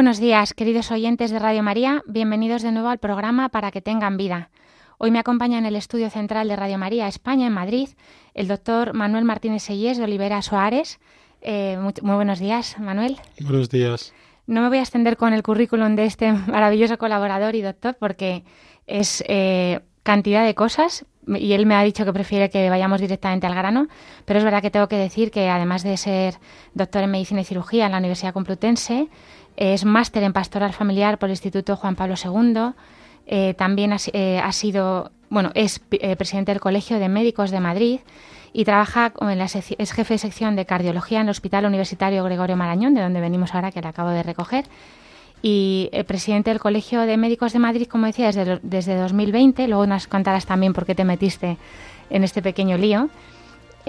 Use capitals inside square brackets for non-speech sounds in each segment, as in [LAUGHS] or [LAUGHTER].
Buenos días, queridos oyentes de Radio María. Bienvenidos de nuevo al programa Para que tengan vida. Hoy me acompaña en el estudio central de Radio María España, en Madrid, el doctor Manuel Martínez Sellés de Olivera Soares. Eh, muy, buenos días, Manuel. Buenos días. No me voy a extender con el currículum de este [LAUGHS] maravilloso colaborador y doctor porque es eh, cantidad de cosas y él me ha dicho que prefiere que vayamos directamente al grano, pero es verdad que tengo que decir que además de ser doctor en medicina y cirugía en la Universidad Complutense, es máster en pastoral familiar por el Instituto Juan Pablo II. Eh, también eh, ha, sido, bueno, es eh, presidente del Colegio de Médicos de Madrid y trabaja en la es jefe de sección de cardiología en el Hospital Universitario Gregorio Marañón, de donde venimos ahora, que le acabo de recoger. Y presidente del Colegio de Médicos de Madrid, como decía, desde, desde 2020. Luego nos contarás también por qué te metiste en este pequeño lío.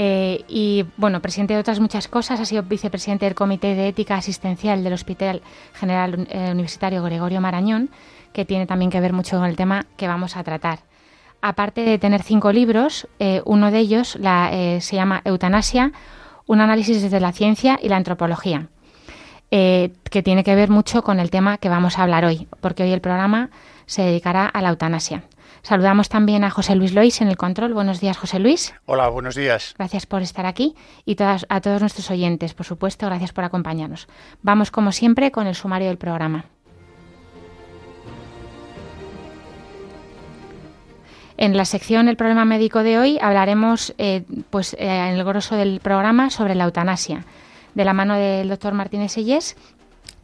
Eh, y bueno, presidente de otras muchas cosas, ha sido vicepresidente del Comité de Ética Asistencial del Hospital General eh, Universitario Gregorio Marañón, que tiene también que ver mucho con el tema que vamos a tratar. Aparte de tener cinco libros, eh, uno de ellos se llama Eutanasia, un análisis desde la ciencia y la antropología, que tiene que ver mucho con el tema que vamos a hablar hoy, porque hoy el programa se dedicará a la eutanasia. Saludamos también a José Luis Lois en el control. Buenos días, José Luis. Hola, buenos días. Gracias por estar aquí y a todos nuestros oyentes, por supuesto, gracias por acompañarnos. Vamos, como siempre, con el sumario del programa. En la sección El problema médico de hoy hablaremos, eh, pues, eh, en el grosso del programa sobre la eutanasia, de la mano del doctor Martínez Sellés,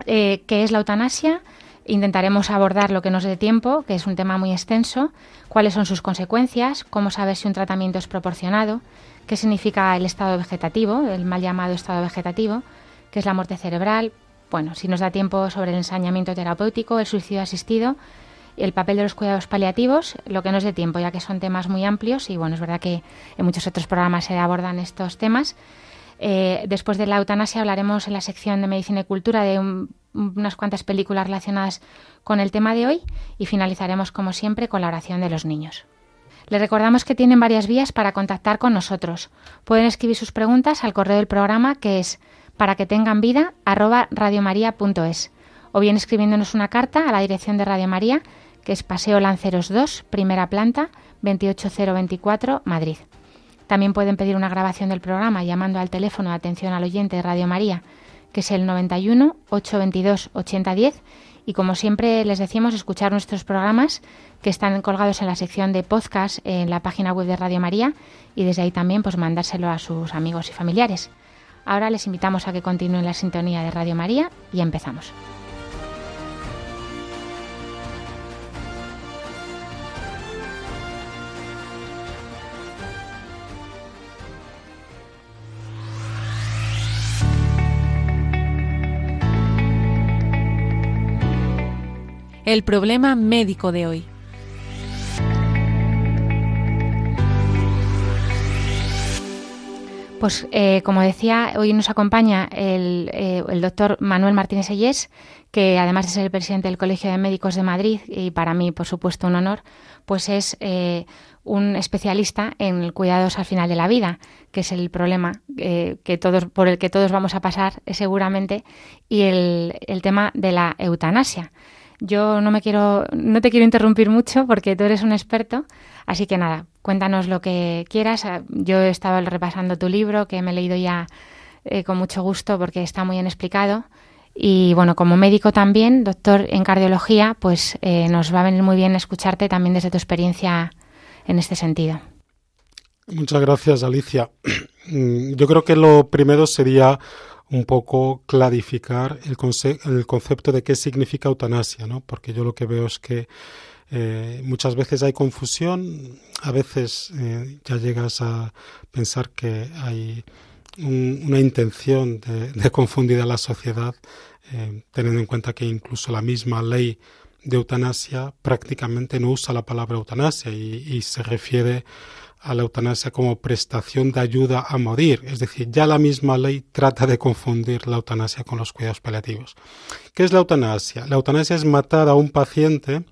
eh, qué es la eutanasia, Intentaremos abordar lo que nos dé tiempo, que es un tema muy extenso, cuáles son sus consecuencias, cómo saber si un tratamiento es proporcionado, qué significa el estado vegetativo, el mal llamado estado vegetativo, qué es la muerte cerebral, bueno, si nos da tiempo sobre el ensañamiento terapéutico, el suicidio asistido, el papel de los cuidados paliativos, lo que nos dé tiempo, ya que son temas muy amplios y bueno, es verdad que en muchos otros programas se abordan estos temas. Eh, después de la eutanasia hablaremos en la sección de medicina y cultura de un unas cuantas películas relacionadas con el tema de hoy y finalizaremos, como siempre, con la oración de los niños. Les recordamos que tienen varias vías para contactar con nosotros. Pueden escribir sus preguntas al correo del programa que es para que tengan vida radiomaria.es o bien escribiéndonos una carta a la dirección de Radio María que es Paseo Lanceros 2, primera planta, 28024, Madrid. También pueden pedir una grabación del programa llamando al teléfono de atención al oyente de Radio María que es el 91 822 8010 y como siempre les decimos escuchar nuestros programas que están colgados en la sección de podcast en la página web de Radio María y desde ahí también pues mandárselo a sus amigos y familiares. Ahora les invitamos a que continúen la sintonía de Radio María y empezamos. El problema médico de hoy. Pues eh, como decía, hoy nos acompaña el, eh, doctor Manuel Martínez Sellés, que además de ser el presidente del Colegio de Médicos de Madrid, y para mí, por supuesto, un honor, pues es eh, un especialista en cuidados al final de la vida, que es el problema que todos, por el que todos vamos a pasar seguramente, y el, el tema de la eutanasia. Yo no me quiero, no te quiero interrumpir mucho porque tú eres un experto, así que nada, cuéntanos lo que quieras. Ah, yo he estado repasando tu libro, que me he leído ya eh, con mucho gusto porque está muy bien explicado. Y bueno, como médico también, doctor en cardiología, pues eh, nos va a venir muy bien escucharte también desde tu experiencia en este sentido. Muchas gracias, Alicia. [CLEARS THROAT] Yo creo que lo primero sería un poco clarificar el, el concepto de qué significa eutanasia, ¿no? Porque yo lo que veo es que eh, muchas veces hay confusión, a veces eh, ya llegas a pensar que hay una intención de, confundir a la sociedad, eh, teniendo en cuenta que incluso la misma ley de eutanasia prácticamente no usa la palabra eutanasia y, se refiere a la eutanasia como prestación de ayuda a morir. Es decir, ya la misma ley trata de confundir la eutanasia con los cuidados paliativos. ¿Qué es la eutanasia? La eutanasia es matar a un paciente.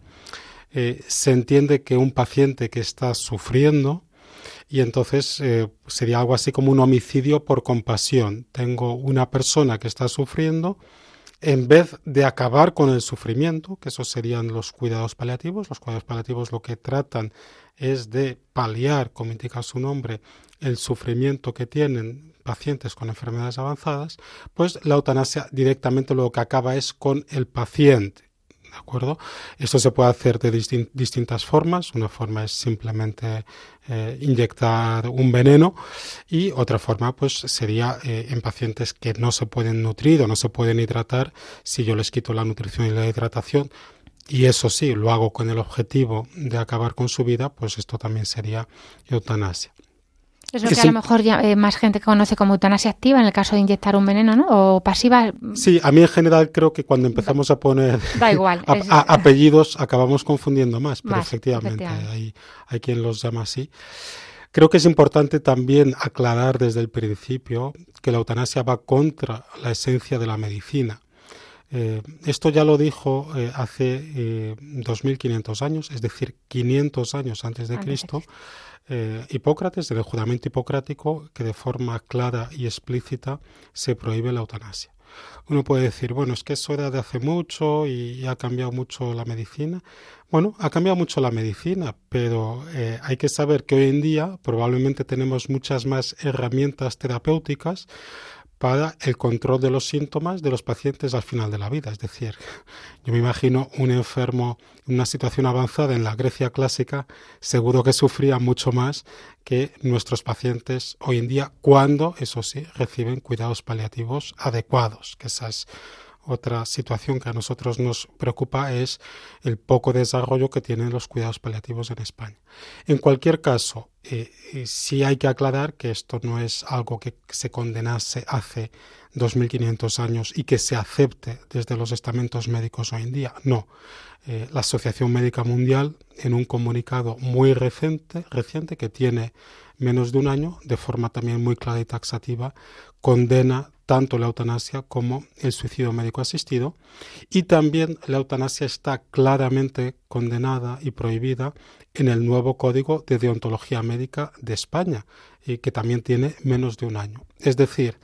Eh, se entiende que un paciente que está sufriendo y entonces eh, sería algo así como un homicidio por compasión. Tengo una persona que está sufriendo, en vez de acabar con el sufrimiento, que esos serían los cuidados paliativos, los cuidados paliativos lo que tratan es de paliar, como indica su nombre, el sufrimiento que tienen pacientes con enfermedades avanzadas, pues la eutanasia directamente lo que acaba es con el paciente. ¿De acuerdo? Esto se puede hacer de distintas formas. Una forma es simplemente eh, inyectar un veneno y otra forma pues sería eh, en pacientes que no se pueden nutrir o no se pueden hidratar. Si yo les quito la nutrición y la hidratación, y eso sí, lo hago con el objetivo de acabar con su vida, pues esto también sería eutanasia. Es lo que, a lo mejor ya, eh, más gente conoce como eutanasia activa en el caso de inyectar un veneno, ¿no? O pasiva. Sí, a mí en general creo que cuando empezamos a poner [LAUGHS] da igual, [LAUGHS] apellidos acabamos confundiendo más, pero efectivamente, Hay, hay quien los llama así. Creo que es importante también aclarar desde el principio que la eutanasia va contra la esencia de la medicina. Eh, esto ya lo dijo eh, hace eh, 2.500 años, es decir, 500 años antes de Cristo, eh, Hipócrates, del juramento hipocrático, que de forma clara y explícita se prohíbe la eutanasia. Uno puede decir, bueno, es que eso era de hace mucho y, ha cambiado mucho la medicina. Bueno, ha cambiado mucho la medicina, pero eh, hay que saber que hoy en día probablemente tenemos muchas más herramientas terapéuticas para el control de los síntomas de los pacientes al final de la vida. Es decir, yo me imagino un enfermo en una situación avanzada en la Grecia clásica, seguro que sufría mucho más que nuestros pacientes hoy en día, cuando, eso sí, reciben cuidados paliativos adecuados, que otra situación que a nosotros nos preocupa es el poco desarrollo que tienen los cuidados paliativos en España. En cualquier caso, eh, eh, sí hay que aclarar que esto no es algo que se condenase hace 2.500 años y que se acepte desde los estamentos médicos hoy en día. No. Eh, la Asociación Médica Mundial, en un comunicado muy reciente, reciente que tiene menos de un año, de forma también muy clara y taxativa, condena tanto la eutanasia como el suicidio médico asistido y también la eutanasia está claramente condenada y prohibida en el nuevo Código de Deontología Médica de España y que también tiene menos de un año. Es decir,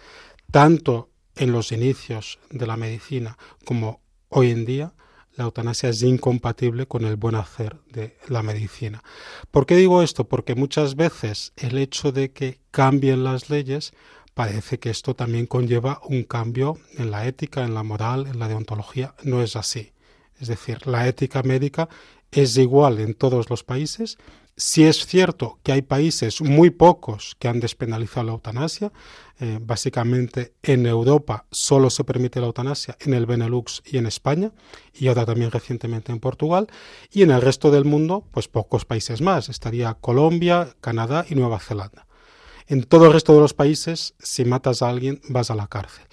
tanto en los inicios de la medicina como hoy en día, la eutanasia es incompatible con el buen hacer de la medicina. ¿Por qué digo esto? Porque muchas veces el hecho de que cambien las leyes parece que esto también conlleva un cambio en la ética, en la moral, en la deontología. No es así. Es decir, la ética médica es igual en todos los países. Si es cierto que hay países muy pocos que han despenalizado la eutanasia, eh, básicamente en Europa solo se permite la eutanasia en el Benelux y en España, y ahora también recientemente en Portugal, y en el resto del mundo, pues pocos países más. Estaría Colombia, Canadá y Nueva Zelanda. En todo el resto de los países, si matas a alguien, vas a la cárcel.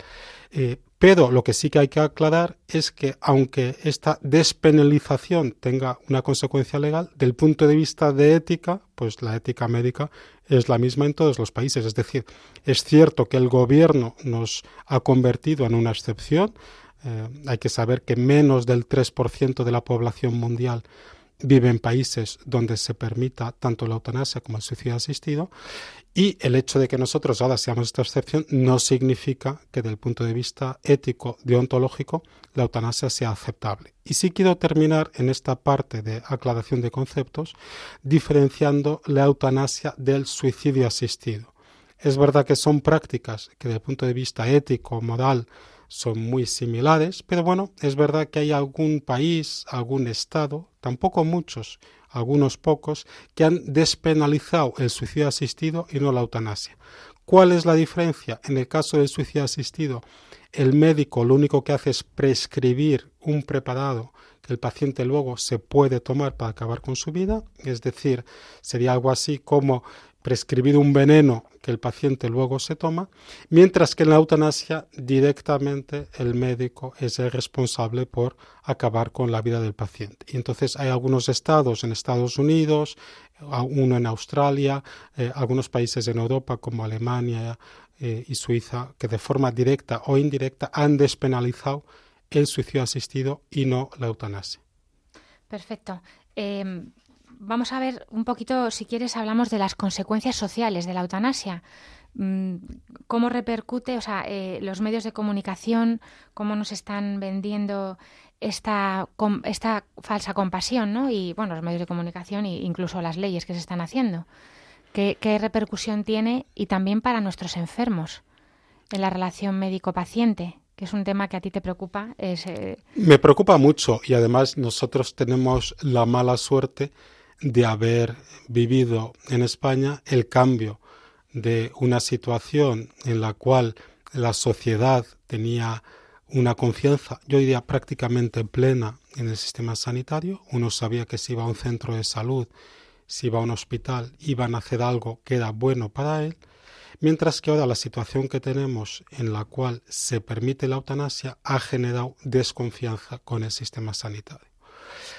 Eh, pero lo que sí que hay que aclarar es que aunque esta despenalización tenga una consecuencia legal, del punto de vista de ética, pues la ética médica es la misma en todos los países. Es decir, es cierto que el gobierno nos ha convertido en una excepción. Eh, hay que saber que menos del 3% de la población mundial vive en países donde se permita tanto la eutanasia como el suicidio asistido y el hecho de que nosotros ahora seamos esta excepción no significa que desde el punto de vista ético, deontológico, la eutanasia sea aceptable. Y sí quiero terminar en esta parte de aclaración de conceptos diferenciando la eutanasia del suicidio asistido. Es verdad que son prácticas que desde el punto de vista ético, moral, son muy similares, pero bueno, es verdad que hay algún país, algún estado, tampoco muchos, algunos pocos, que han despenalizado el suicidio asistido y no la eutanasia. ¿Cuál es la diferencia? En el caso del suicidio asistido, el médico lo único que hace es prescribir un preparado que el paciente luego se puede tomar para acabar con su vida, es decir, sería algo así como prescribido un veneno que el paciente luego se toma, mientras que en la eutanasia directamente el médico es el responsable por acabar con la vida del paciente. Y entonces hay algunos estados en Estados Unidos, uno en Australia, eh, algunos países en Europa como Alemania eh, y Suiza, que de forma directa o indirecta han despenalizado el suicidio asistido y no la eutanasia. Perfecto. Em, vamos a ver un poquito, si quieres, hablamos de las consecuencias sociales de la eutanasia. Mm, ¿Cómo repercute, o sea, eh, los medios de comunicación, cómo nos están vendiendo esta, esta falsa compasión, ¿no? Y, bueno, los medios de comunicación e incluso las leyes que se están haciendo. ¿Qué, repercusión tiene y también para nuestros enfermos en la relación médico-paciente? que es un tema que a ti te preocupa. Es, eh, Me preocupa mucho y además nosotros tenemos la mala suerte de haber vivido en España el cambio de una situación en la cual la sociedad tenía una confianza, yo diría prácticamente plena en el sistema sanitario. Uno sabía que si iba a un centro de salud, si iba a un hospital, iban a hacer algo que era bueno para él. Mientras que ahora la situación que tenemos en la cual se permite la eutanasia ha generado desconfianza con el sistema sanitario.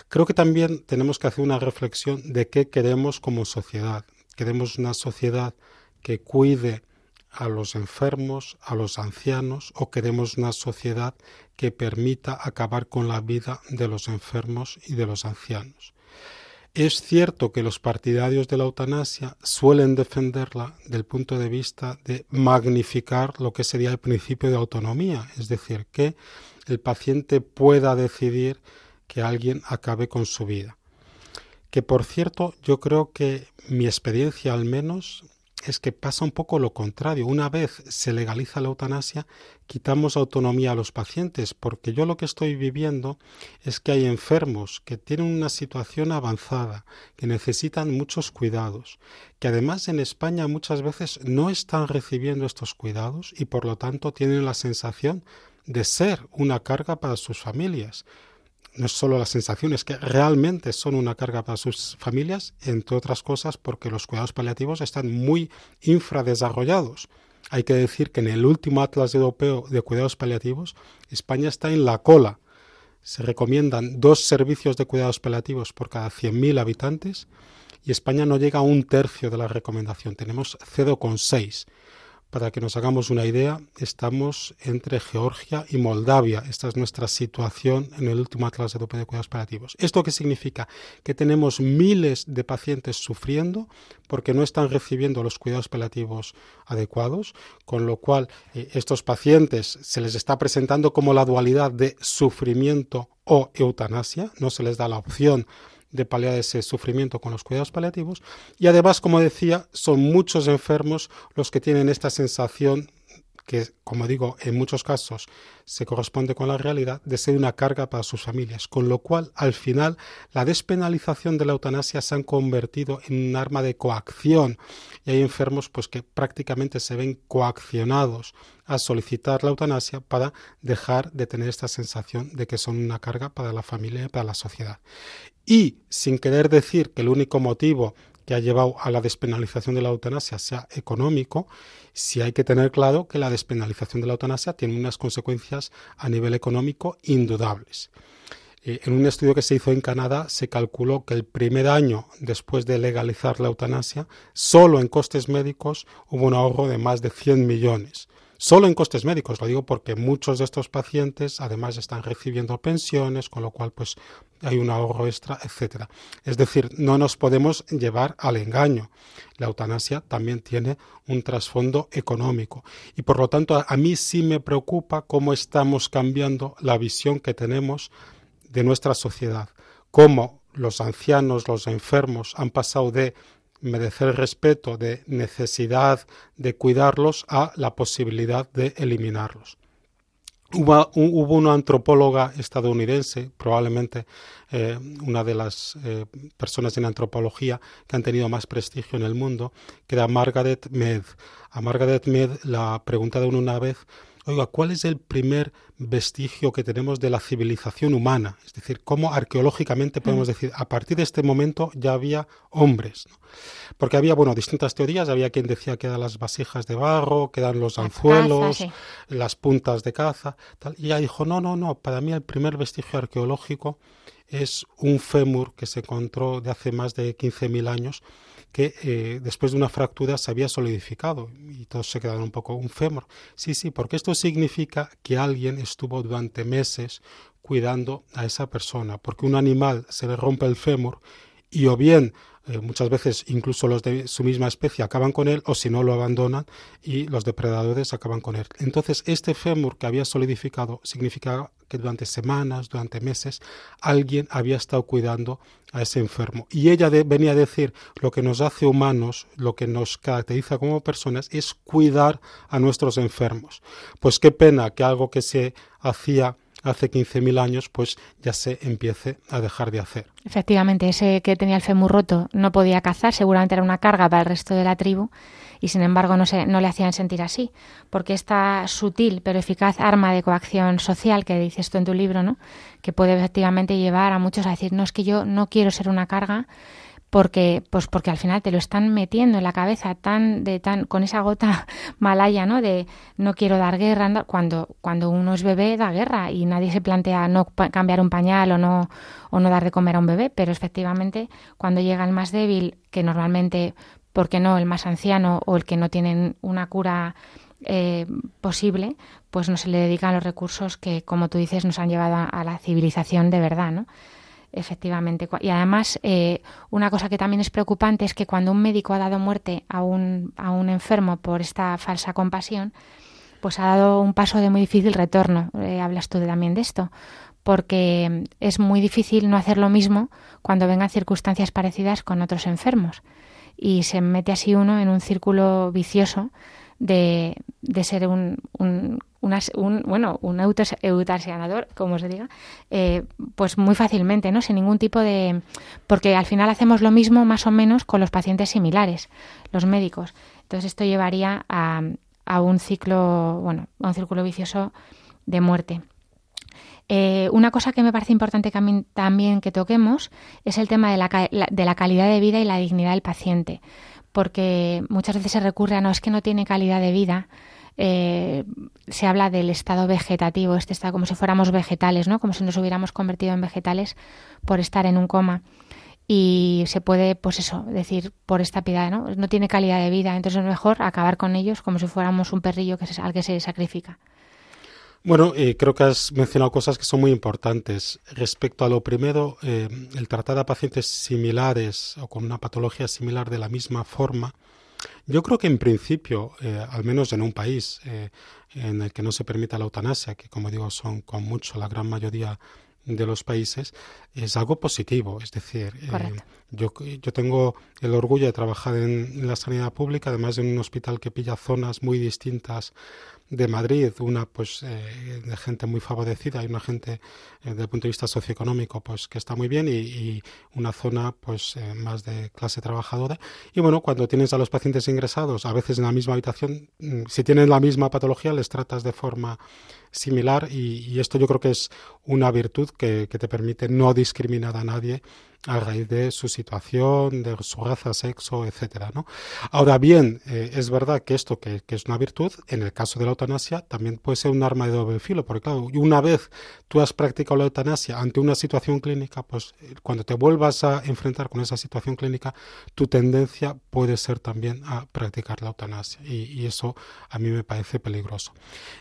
Creo que también tenemos que hacer una reflexión de qué queremos como sociedad. Queremos una sociedad que cuide a los enfermos, a los ancianos, o queremos una sociedad que permita acabar con la vida de los enfermos y de los ancianos. Es cierto que los partidarios de la eutanasia suelen defenderla del punto de vista de magnificar lo que sería el principio de autonomía, es decir, que el paciente pueda decidir que alguien acabe con su vida. Que por cierto, yo creo que mi experiencia al menos es que pasa un poco lo contrario. Una vez se legaliza la eutanasia, quitamos autonomía a los pacientes, porque yo lo que estoy viviendo es que hay enfermos que tienen una situación avanzada, que necesitan muchos cuidados, que además en España muchas veces no están recibiendo estos cuidados y por lo tanto tienen la sensación de ser una carga para sus familias no es solo las sensaciones, que realmente son una carga para sus familias, entre otras cosas porque los cuidados paliativos están muy infradesarrollados. Hay que decir que en el último Atlas Europeo de Cuidados Paliativos, España está en la cola. Se recomiendan dos servicios de cuidados paliativos por cada 100.000 habitantes y España no llega a un tercio de la recomendación. Tenemos 0,6. Para que nos hagamos una idea, estamos entre Georgia y Moldavia. Esta es nuestra situación en el último Atlas Europeo de Cuidados Paliativos. ¿Esto qué significa? Que tenemos miles de pacientes sufriendo porque no están recibiendo los cuidados paliativos adecuados, con lo cual eh, estos pacientes se les está presentando como la dualidad de sufrimiento o eutanasia, no se les da la opción de paliar ese sufrimiento con los cuidados paliativos. Y además, como decía, son muchos enfermos los que tienen esta sensación que, como digo, en muchos casos se corresponde con la realidad de ser una carga para sus familias, con lo cual, al final, la despenalización de la eutanasia se han convertido en un arma de coacción y hay enfermos pues que prácticamente se ven coaccionados a solicitar la eutanasia para dejar de tener esta sensación de que son una carga para la familia y para la sociedad. Y sin querer decir que el único motivo que ha llevado a la despenalización de la eutanasia sea económico, sí hay que tener claro que la despenalización de la eutanasia tiene unas consecuencias a nivel económico indudables. Eh, en un estudio que se hizo en Canadá se calculó que el primer año después de legalizar la eutanasia, solo en costes médicos hubo un ahorro de más de 100 millones solo en costes médicos. Lo digo porque muchos de estos pacientes además están recibiendo pensiones, con lo cual pues hay un ahorro extra, etcétera. Es decir, no nos podemos llevar al engaño. La eutanasia también tiene un trasfondo económico y por lo tanto a mí sí me preocupa cómo estamos cambiando la visión que tenemos de nuestra sociedad, cómo los ancianos, los enfermos han pasado de merecer respeto, de necesidad de cuidarlos, a la posibilidad de eliminarlos. Hubo, una antropóloga estadounidense, probablemente eh, una de las eh, personas en antropología que han tenido más prestigio en el mundo, que era Margaret Mead. A Margaret Mead la preguntaron una vez, oiga, ¿cuál es el primer vestigio que tenemos de la civilización humana? Es decir, ¿cómo arqueológicamente podemos decir, a partir de este momento ya había hombres? Porque había, bueno, distintas teorías, había quien decía que eran las vasijas de barro, que eran los anzuelos, las puntas de caza, tal, y ella dijo, no, no, no, para mí el primer vestigio arqueológico es un fémur que se encontró de hace más de 15.000 años que eh, después de una fractura se había solidificado y todos se quedaron un poco un fémur. Sí, sí, porque esto significa que alguien estuvo durante meses cuidando a esa persona, porque un animal se le rompe el fémur y o bien eh, muchas veces incluso los de su misma especie acaban con él o si no lo abandonan y los depredadores acaban con él. Entonces este fémur que había solidificado significaba que durante semanas, durante meses, alguien había estado cuidando a ese enfermo. Y ella venía a decir, lo que nos hace humanos, lo que nos caracteriza como personas, es cuidar a nuestros enfermos. Pues qué pena que algo que se hacía hace 15.000 años, pues ya se empiece a dejar de hacer. Efectivamente, ese que tenía el fémur roto no podía cazar, seguramente era una carga para el resto de la tribu y sin embargo no, se, no le hacían sentir así, porque esta sutil pero eficaz arma de coacción social que dices tú en tu libro, ¿no? que puede efectivamente llevar a muchos a decir, no, es que yo no quiero ser una carga, porque pues porque al final te lo están metiendo en la cabeza tan de tan con esa gota [LAUGHS] malaya no de no quiero dar guerra cuando cuando uno es bebé da guerra y nadie se plantea no cambiar un pañal o no o no dar de comer a un bebé pero efectivamente cuando llega el más débil que normalmente porque no el más anciano o el que no tienen una cura eh, posible, pues no se le dedican los recursos que, como tú dices, nos han llevado a, a la civilización de verdad, ¿no? Efectivamente. Y además, eh, una cosa que también es preocupante es que cuando un médico ha dado muerte a un, a un enfermo por esta falsa compasión, pues ha dado un paso de muy difícil retorno. Eh, hablas tú también de esto. Porque es muy difícil no hacer lo mismo cuando vengan circunstancias parecidas con otros enfermos. Y se mete así uno en un círculo vicioso de, de ser un, un, un, bueno, un eutanasiador, como se diga, eh, pues muy fácilmente, ¿no? Sin ningún tipo de... Porque al final hacemos lo mismo más o menos con los pacientes similares, los médicos. Entonces esto llevaría a, a un ciclo, bueno, a un círculo vicioso de muerte. Eh, una cosa que me parece importante también, que toquemos es el tema de la, de la calidad de vida y la dignidad del paciente porque muchas veces se recurre a no es que no tiene calidad de vida. Eh, se habla del estado vegetativo, este estado como si fuéramos vegetales, ¿no? Como si nos hubiéramos convertido en vegetales por estar en un coma. Y se puede, pues eso, decir por esta piedad, ¿no? No tiene calidad de vida, entonces es mejor acabar con ellos como si fuéramos un perrillo que al que se sacrifica. Bueno, eh, creo que has mencionado cosas que son muy importantes. Respecto a lo primero, eh, el tratar a pacientes similares o con una patología similar de la misma forma, yo creo que en principio, eh, al menos en un país en el que no se permita la eutanasia, que como digo son con mucho la gran mayoría de los países, es algo positivo. Es decir, yo, yo tengo el orgullo de trabajar en, la sanidad pública, además de un hospital que pilla zonas muy distintas de Madrid, una pues eh, de gente muy favorecida y una gente eh, desde el punto de vista socioeconómico pues que está muy bien y, una zona pues eh, más de clase trabajadora. Y bueno cuando tienes a los pacientes ingresados a veces en la misma habitación mm, si tienen la misma patología les tratas de forma similar y, esto yo creo que es una virtud que, que te permite no discriminar a nadie a raíz de su situación, de su raza, sexo, etcétera, ¿no? Ahora bien, eh, es verdad que esto que, es una virtud, en el caso de la eutanasia, también puede ser un arma de doble filo, porque claro, una vez tú has practicado la eutanasia ante una situación clínica, pues eh, cuando te vuelvas a enfrentar con esa situación clínica, tu tendencia puede ser también a practicar la eutanasia, y, eso a mí me parece peligroso.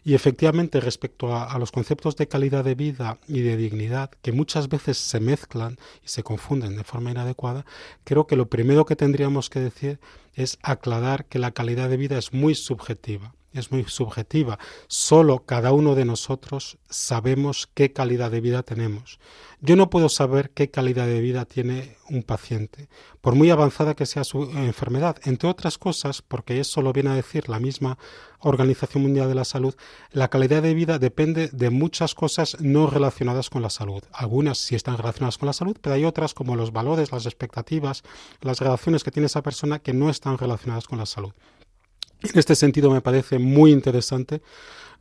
Y efectivamente, respecto a los conceptos de calidad de vida y de dignidad, que muchas veces se mezclan y se confunden, de forma inadecuada, creo que lo primero que tendríamos que decir es aclarar que la calidad de vida es muy subjetiva es muy subjetiva. Solo cada uno de nosotros sabemos qué calidad de vida tenemos. Yo no puedo saber qué calidad de vida tiene un paciente, por muy avanzada que sea su enfermedad, entre otras cosas, porque eso lo viene a decir la misma Organización Mundial de la Salud, la calidad de vida depende de muchas cosas no relacionadas con la salud. Algunas sí están relacionadas con la salud, pero hay otras como los valores, las expectativas, las relaciones que tiene esa persona que no están relacionadas con la salud. En este sentido me parece muy interesante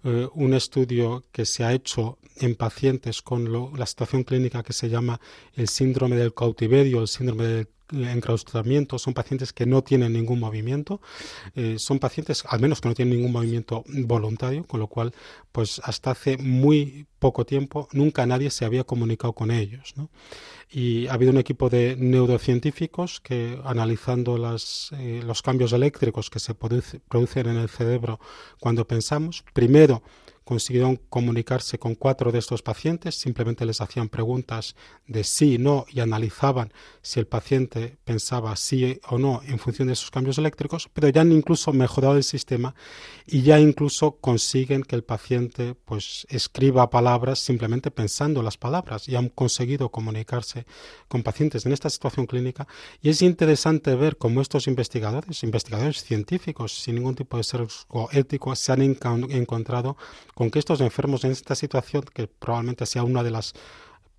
eh, un estudio que se ha hecho en pacientes con la situación clínica que se llama el síndrome del cautiverio, el síndrome del enclaustramiento, son pacientes que no tienen ningún movimiento, eh, son pacientes al menos que no tienen ningún movimiento voluntario, con lo cual pues hasta hace muy poco tiempo nunca nadie se había comunicado con ellos. Y ha habido un equipo de neurocientíficos que analizando las, eh, los cambios eléctricos que se producen en el cerebro cuando pensamos, primero consiguieron comunicarse con cuatro de estos pacientes, simplemente les hacían preguntas de sí, no y analizaban si el paciente pensaba sí o no en función de esos cambios eléctricos, pero ya han incluso mejorado el sistema y ya incluso consiguen que el paciente pues escriba palabras simplemente pensando las palabras y han conseguido comunicarse con pacientes en esta situación clínica. Y es interesante ver cómo estos investigadores, investigadores científicos sin ningún tipo de sesgo ético se han encontrado con que estos enfermos en esta situación, que probablemente sea una de las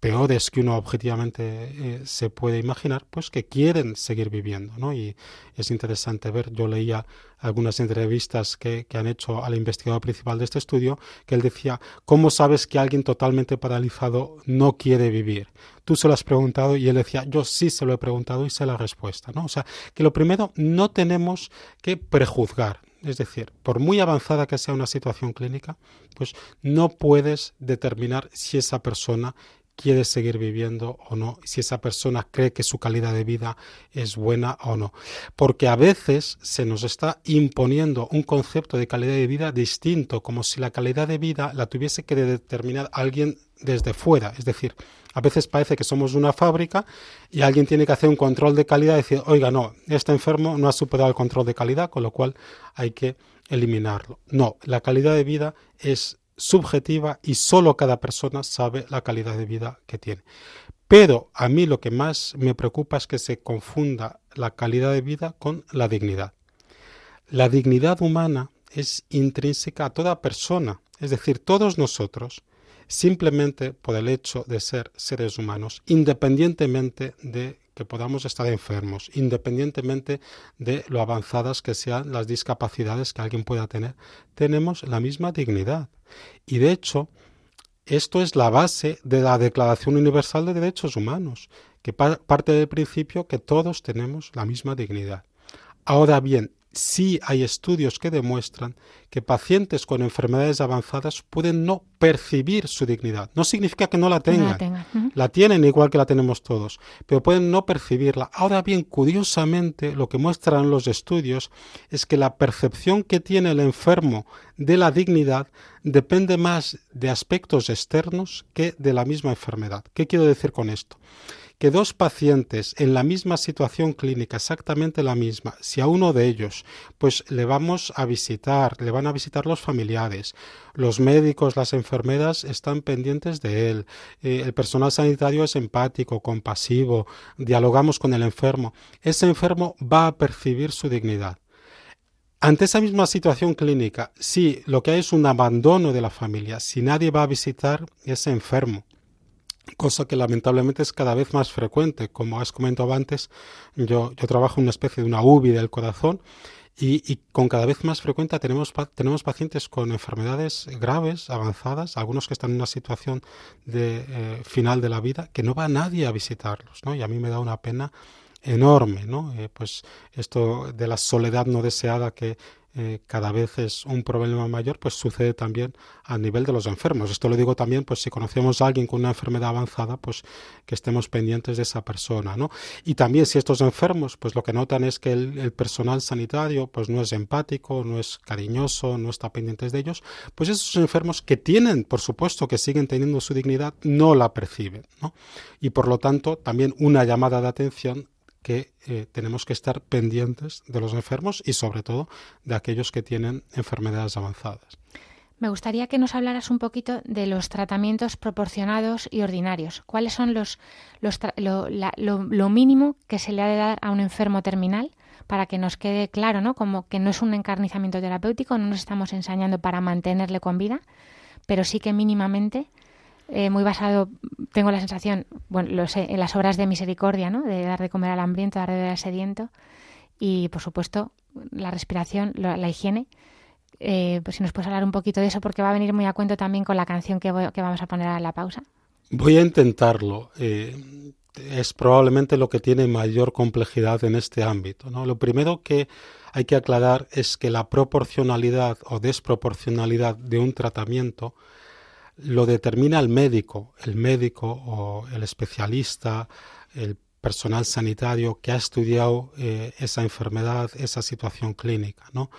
peores que uno objetivamente eh, se puede imaginar, pues que quieren seguir viviendo, ¿no? Y es interesante ver, yo leía algunas entrevistas que, que, han hecho al investigador principal de este estudio, que él decía, ¿cómo sabes que alguien totalmente paralizado no quiere vivir? Tú se lo has preguntado y él decía, yo sí se lo he preguntado y sé la respuesta, ¿no? O sea, que lo primero, no tenemos que prejuzgar, es decir, por muy avanzada que sea una situación clínica, pues no puedes determinar si esa persona quiere seguir viviendo o no, si esa persona cree que su calidad de vida es buena o no. Porque a veces se nos está imponiendo un concepto de calidad de vida distinto, como si la calidad de vida la tuviese que determinar alguien desde fuera. Es decir, a veces parece que somos una fábrica y alguien tiene que hacer un control de calidad y decir, oiga, no, este enfermo no ha superado el control de calidad, con lo cual hay que eliminarlo. No, la calidad de vida es subjetiva y solo cada persona sabe la calidad de vida que tiene. Pero a mí lo que más me preocupa es que se confunda la calidad de vida con la dignidad. La dignidad humana es intrínseca a toda persona, es decir, todos nosotros simplemente por el hecho de ser seres humanos, independientemente de que podamos estar enfermos, independientemente de lo avanzadas que sean las discapacidades que alguien pueda tener, tenemos la misma dignidad. Y de hecho, esto es la base de la Declaración Universal de Derechos Humanos, que parte del principio que todos tenemos la misma dignidad. Ahora bien, sí hay estudios que demuestran que pacientes con enfermedades avanzadas pueden no percibir su dignidad. No significa que no la tengan. la, tienen igual que la tenemos todos, pero pueden no percibirla. Ahora bien, curiosamente, lo que muestran los estudios es que la percepción que tiene el enfermo de la dignidad depende más de aspectos externos que de la misma enfermedad. ¿Qué quiero decir con esto? Que dos pacientes en la misma situación clínica, exactamente la misma, si a uno de ellos, pues le vamos a visitar, le van a visitar los familiares, los médicos, las enfermeras están pendientes de él, eh, el personal sanitario es empático, compasivo, dialogamos con el enfermo, ese enfermo va a percibir su dignidad. Ante esa misma situación clínica, si lo que hay es un abandono de la familia, si nadie va a visitar ese enfermo, cosa que lamentablemente es cada vez más frecuente. Como has comentado antes, yo, yo trabajo en una especie de una UBI del corazón y, con cada vez más frecuente tenemos, tenemos pacientes con enfermedades graves, avanzadas, algunos que están en una situación de eh, final de la vida, que no va nadie a visitarlos, ¿no? Y a mí me da una pena enorme, ¿no? Eh, pues esto de la soledad no deseada que eh, cada vez es un problema mayor, pues sucede también a nivel de los enfermos. Esto lo digo también, pues si conocemos a alguien con una enfermedad avanzada, pues que estemos pendientes de esa persona, ¿no? Y también si estos enfermos, pues lo que notan es que el, personal sanitario, pues no es empático, no es cariñoso, no está pendiente de ellos, pues esos enfermos que tienen, por supuesto, que siguen teniendo su dignidad, no la perciben, ¿no? Y por lo tanto, también una llamada de atención que eh, tenemos que estar pendientes de los enfermos y sobre todo de aquellos que tienen enfermedades avanzadas. Me gustaría que nos hablaras un poquito de los tratamientos proporcionados y ordinarios. ¿Cuáles son los, lo, mínimo que se le ha de dar a un enfermo terminal para que nos quede claro, ¿no? Como que no es un encarnizamiento terapéutico, no nos estamos ensañando para mantenerle con vida, pero sí que mínimamente eh, muy basado, tengo la sensación, bueno, lo sé, en las obras de misericordia, ¿no? De dar de comer al hambriento, dar de beber al sediento y, por supuesto, la respiración, la, higiene eh, pues si nos puedes hablar un poquito de eso, porque va a venir muy a cuento también con la canción que, que vamos a poner a la pausa. Voy a intentarlo. Eh, es probablemente lo que tiene mayor complejidad en este ámbito. ¿no? Lo primero que hay que aclarar es que la proporcionalidad o desproporcionalidad de un tratamiento lo determina el médico, el médico o el especialista, el personal sanitario que ha estudiado eh, esa enfermedad, esa situación clínica, ¿no?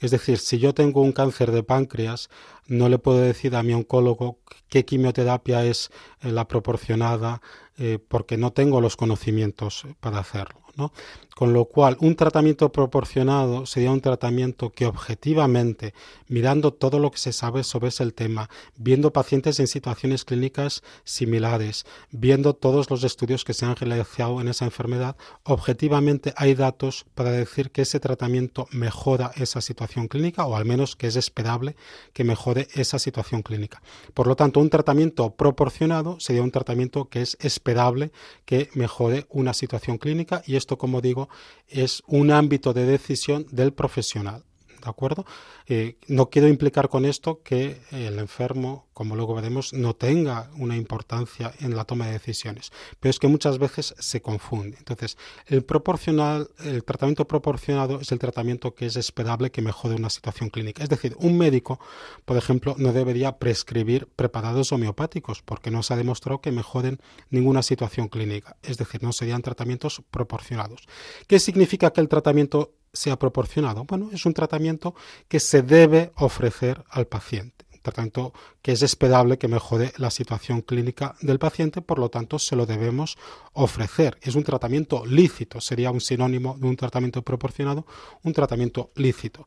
Es decir, si yo tengo un cáncer de páncreas, no le puedo decir a mi oncólogo qué quimioterapia es eh, la proporcionada eh, porque no tengo los conocimientos para hacerlo. ¿no? Con lo cual, un tratamiento proporcionado sería un tratamiento que objetivamente, mirando todo lo que se sabe sobre ese tema, viendo pacientes en situaciones clínicas similares, viendo todos los estudios que se han realizado en esa enfermedad, objetivamente hay datos para decir que ese tratamiento mejora esa situación clínica o al menos que es esperable que mejore esa situación clínica. Por lo tanto, un tratamiento proporcionado sería un tratamiento que es esperable que mejore una situación clínica y esto, como digo, es un ámbito de decisión del profesional. ¿De acuerdo? Eh, no quiero implicar con esto que el enfermo, como luego veremos, no tenga una importancia en la toma de decisiones, pero es que muchas veces se confunde. Entonces, el proporcional, el tratamiento proporcionado es el tratamiento que es esperable que mejore una situación clínica. Es decir, un médico, por ejemplo, no debería prescribir preparados homeopáticos porque no se ha demostrado que mejoren ninguna situación clínica. Es decir, no serían tratamientos proporcionados. ¿Qué significa que el tratamiento sea proporcionado? Bueno, es un tratamiento que se debe ofrecer al paciente. Tratamiento que es esperable que mejore la situación clínica del paciente, por lo tanto se lo debemos ofrecer. Es un tratamiento lícito, sería un sinónimo de un tratamiento proporcionado, un tratamiento lícito.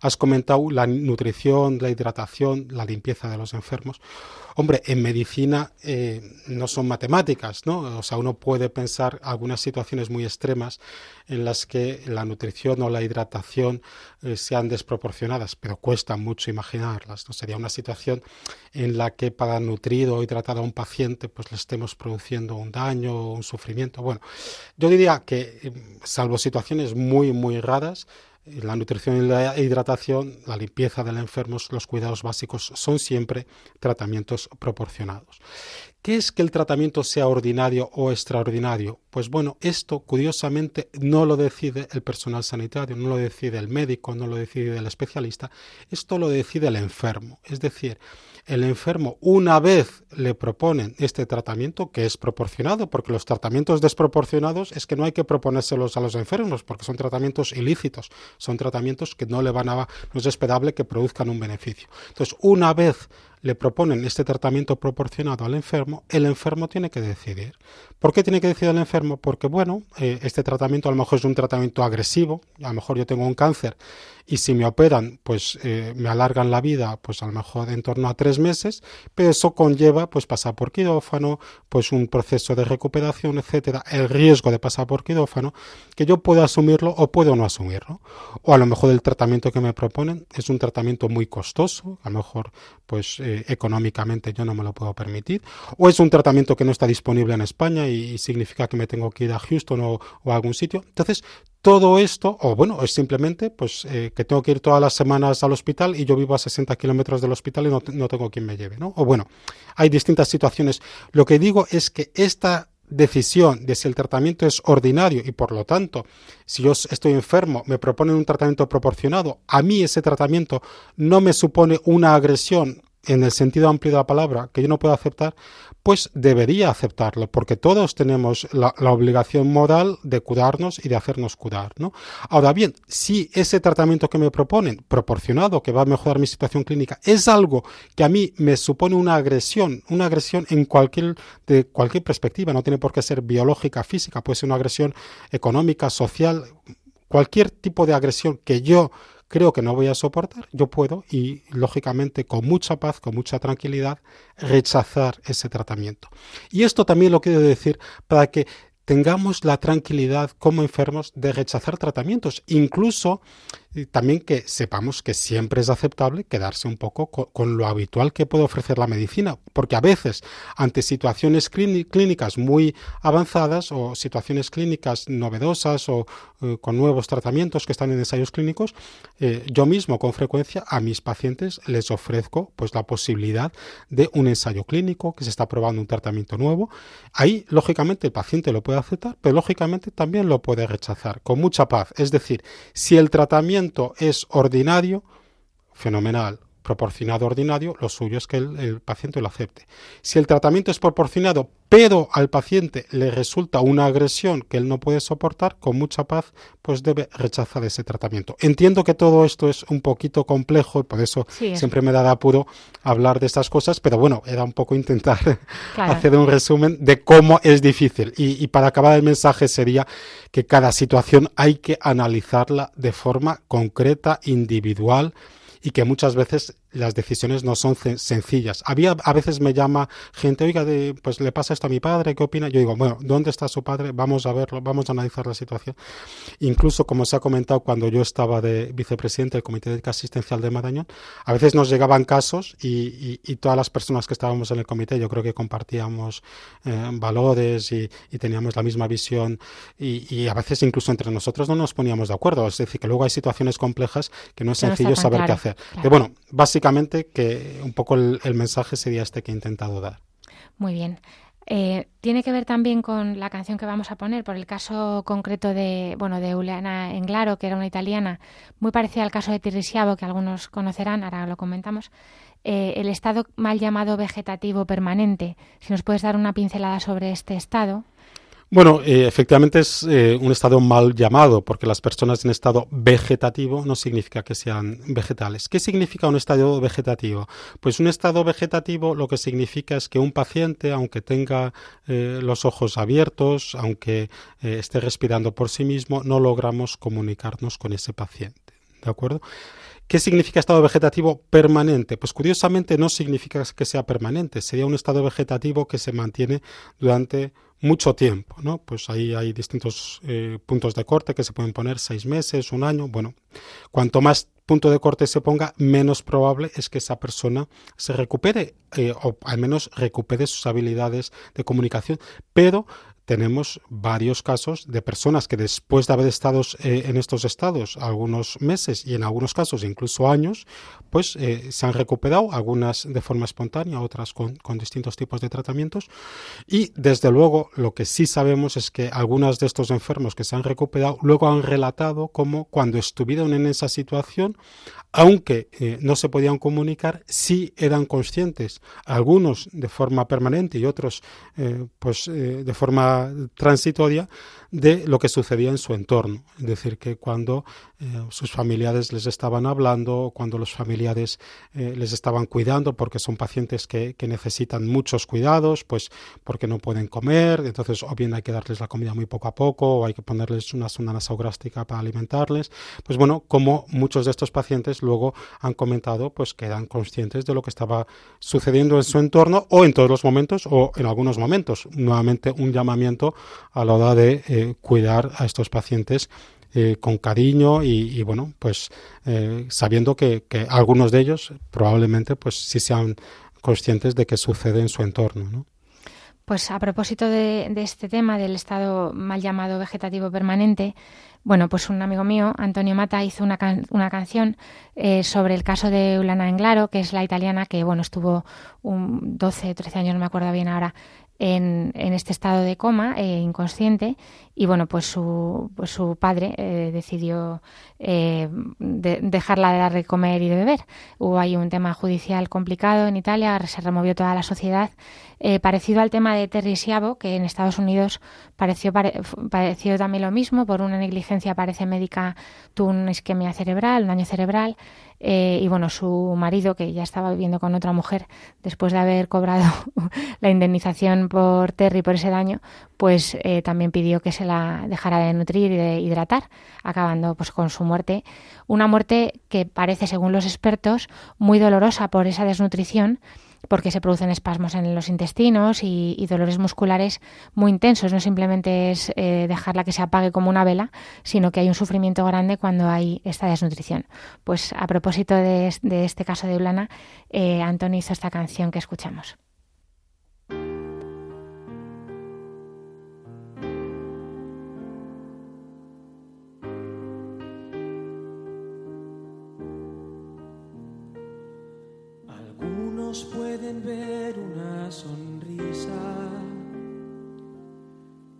Has comentado la nutrición, la hidratación, la limpieza de los enfermos. Hombre, en medicina eh, no son matemáticas, ¿no? O sea, uno puede pensar algunas situaciones muy extremas en las que la nutrición o la hidratación eh, sean desproporcionadas, pero cuesta mucho imaginarlas, ¿no? Sería una situación en la que para nutrir o hidratar a un paciente pues le estemos produciendo un daño o un sufrimiento. Bueno, yo diría que, eh, salvo situaciones muy, muy raras, la nutrición y la hidratación, la limpieza del enfermo, los cuidados básicos son siempre tratamientos proporcionados. ¿Qué es que el tratamiento sea ordinario o extraordinario? Pues bueno, esto curiosamente no lo decide el personal sanitario, no lo decide el médico, no lo decide el especialista, esto lo decide el enfermo. Es decir, el enfermo una vez le proponen este tratamiento que es proporcionado, porque los tratamientos desproporcionados es que no hay que proponérselos a los enfermos, porque son tratamientos ilícitos, son tratamientos que no le van a, no es esperable que produzcan un beneficio. Entonces, una vez le proponen este tratamiento proporcionado al enfermo, el enfermo tiene que decidir. ¿Por qué tiene que decidir el enfermo? Porque, bueno, eh, este tratamiento a lo mejor es un tratamiento agresivo, a lo mejor yo tengo un cáncer y si me operan, pues eh, me alargan la vida, pues a lo mejor en torno a tres meses, pero eso conlleva pues pasar por quirófano, pues un proceso de recuperación, etcétera, el riesgo de pasar por quirófano, que yo puedo asumirlo o puedo no asumirlo. O a lo mejor el tratamiento que me proponen es un tratamiento muy costoso, a lo mejor pues eh, económicamente yo no me lo puedo permitir, o es un tratamiento que no está disponible en España y, significa que me tengo que ir a Houston o, o a algún sitio. Entonces, todo esto, o bueno, es simplemente pues eh, que tengo que ir todas las semanas al hospital y yo vivo a 60 kilómetros del hospital y no, no, tengo quien me lleve, ¿no? O bueno, hay distintas situaciones. Lo que digo es que esta decisión de si el tratamiento es ordinario y por lo tanto, si yo estoy enfermo, me proponen un tratamiento proporcionado, a mí ese tratamiento no me supone una agresión en el sentido amplio de la palabra que yo no puedo aceptar, pues debería aceptarlo, porque todos tenemos la, obligación moral de curarnos y de hacernos curar. ¿no? Ahora bien, si ese tratamiento que me proponen, proporcionado, que va a mejorar mi situación clínica, es algo que a mí me supone una agresión, una agresión en cualquier, de cualquier perspectiva, no tiene por qué ser biológica, física, puede ser una agresión económica, social, cualquier tipo de agresión que yo creo que no voy a soportar, yo puedo y lógicamente con mucha paz, con mucha tranquilidad, rechazar ese tratamiento. Y esto también lo quiero decir para que tengamos la tranquilidad como enfermos de rechazar tratamientos, incluso también que sepamos que siempre es aceptable quedarse un poco con, lo habitual que puede ofrecer la medicina, porque a veces ante situaciones clínicas muy avanzadas o situaciones clínicas novedosas o eh, con nuevos tratamientos que están en ensayos clínicos, eh, yo mismo con frecuencia a mis pacientes les ofrezco pues la posibilidad de un ensayo clínico que se está probando un tratamiento nuevo. Ahí lógicamente el paciente lo puede aceptar, pero lógicamente también lo puede rechazar con mucha paz. Es decir, si el tratamiento es ordinario, fenomenal, proporcionado ordinario, lo suyo es que el, paciente lo acepte. Si el tratamiento es proporcionado, pero al paciente le resulta una agresión que él no puede soportar, con mucha paz, pues debe rechazar ese tratamiento. Entiendo que todo esto es un poquito complejo y por eso siempre me da apuro hablar de estas cosas, pero bueno, era un poco intentar [LAUGHS] hacer un resumen de cómo es difícil. y para acabar el mensaje sería que cada situación hay que analizarla de forma concreta, individual, y que muchas veces las decisiones no son sencillas. Había, a veces me llama gente, oiga, de, pues le pasa esto a mi padre, ¿qué opina? Yo digo, bueno, ¿dónde está su padre? Vamos a verlo, vamos a analizar la situación. Incluso, como se ha comentado, cuando yo estaba de vicepresidente del Comité de Asistencial de Marañón, a veces nos llegaban casos y, y, todas las personas que estábamos en el comité, yo creo que compartíamos eh, valores y, y, teníamos la misma visión y, a veces incluso entre nosotros no nos poníamos de acuerdo. Es decir, que luego hay situaciones complejas que no es sencillo saber qué hacer. Bueno, básicamente que un poco el, mensaje sería este que he intentado dar. Muy bien. Eh, tiene que ver también con la canción que vamos a poner, por el caso concreto de, bueno, de Uliana Englaro, que era una italiana, muy parecida al caso de Tirrisiavo, que algunos conocerán, ahora lo comentamos. Eh, el estado mal llamado vegetativo permanente. Si nos puedes dar una pincelada sobre este estado. Bueno, eh, efectivamente es eh, un estado mal llamado, porque las personas en estado vegetativo no significa que sean vegetales. ¿Qué significa un estado vegetativo? Pues un estado vegetativo lo que significa es que un paciente, aunque tenga eh, los ojos abiertos, aunque esté respirando por sí mismo, no logramos comunicarnos con ese paciente. ¿De acuerdo? ¿Qué significa estado vegetativo permanente? Pues curiosamente no significa que sea permanente, sería un estado vegetativo que se mantiene durante mucho tiempo, ¿no? Pues ahí hay distintos eh, puntos de corte que se pueden poner seis meses, un año. Bueno, cuanto más punto de corte se ponga, menos probable es que esa persona se recupere eh, o al menos recupere sus habilidades de comunicación. Pero tenemos varios casos de personas que después de haber estado eh, en estos estados algunos meses y en algunos casos incluso años, pues eh, se han recuperado, algunas de forma espontánea, otras con, con, distintos tipos de tratamientos. Y desde luego lo que sí sabemos es que algunos de estos enfermos que se han recuperado luego han relatado cómo cuando estuvieron en esa situación aunque eh, no se podían comunicar, sí eran conscientes, algunos de forma permanente y otros pues de forma transitoria, de lo que sucedía en su entorno. Es decir, que cuando sus familiares les estaban hablando, cuando los familiares les estaban cuidando, porque son pacientes que, que, necesitan muchos cuidados, pues porque no pueden comer, entonces o bien hay que darles la comida muy poco a poco, o hay que ponerles una sonda nasográfica para alimentarles. Pues bueno, como muchos de estos pacientes luego han comentado pues que eran conscientes de lo que estaba sucediendo en su entorno o en todos los momentos o en algunos momentos. Nuevamente un llamamiento a la hora de eh, cuidar a estos pacientes eh, con cariño y, bueno, pues eh, sabiendo que, algunos de ellos probablemente pues sí sean conscientes de que sucede en su entorno. Pues a propósito de, este tema del estado mal llamado vegetativo permanente, bueno, pues un amigo mío, Antonio Mata, hizo una, una canción eh, sobre el caso de Ulana Englaro, que es la italiana que, bueno, estuvo un 12, 13 años, no me acuerdo bien ahora, en, en este estado de coma, eh, inconsciente, y bueno, pues su, pues su padre eh, decidió eh, dejarla de dar de comer y de beber. Hubo ahí un tema judicial complicado en Italia, se removió toda la sociedad, eh, parecido al tema de Terry Schiavo, que en Estados Unidos pareció, pareció también lo mismo, por una negligencia parece médica tuvo una isquemia cerebral, un daño cerebral, eh, y bueno, su marido, que ya estaba viviendo con otra mujer después de haber cobrado [LAUGHS] la indemnización por Terry por ese daño, pues eh, también pidió que se la dejara de nutrir y de hidratar, acabando pues con su muerte. Una muerte que parece, según los expertos, muy dolorosa por esa desnutrición porque se producen espasmos en los intestinos y, dolores musculares muy intensos. No simplemente es eh, dejarla que se apague como una vela, sino que hay un sufrimiento grande cuando hay esta desnutrición. Pues a propósito de, este caso de Ulana, eh, Antonio hizo esta canción que escuchamos. Pueden ver una sonrisa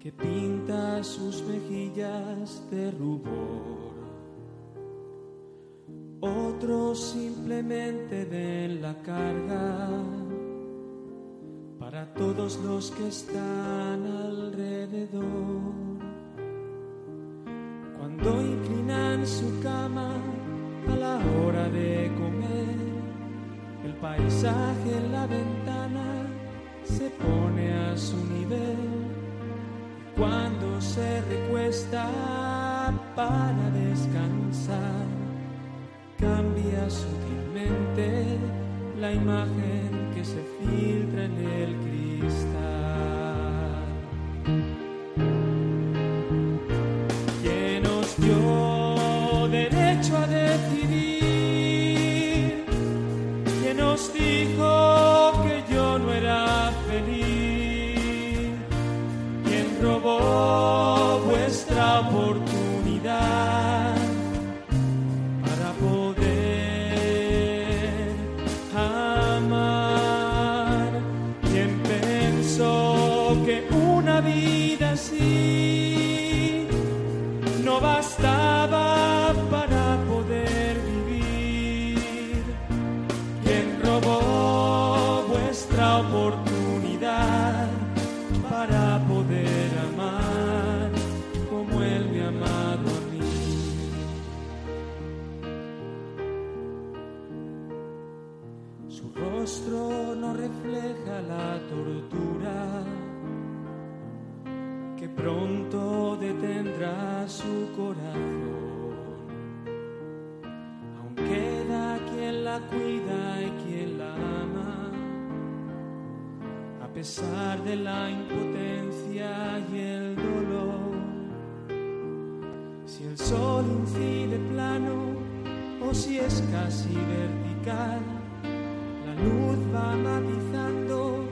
que pinta sus mejillas de rubor. Otros simplemente ven la carga para todos los que están alrededor. Cuando inclinan su cama a la hora de comer, el paisaje en la ventana se pone a su nivel. Cuando se recuesta para descansar, cambia sutilmente la imagen que se filtra en el cristal. Pesar de la impotencia y el dolor. Si el sol incide plano o si es casi vertical, la luz va matizando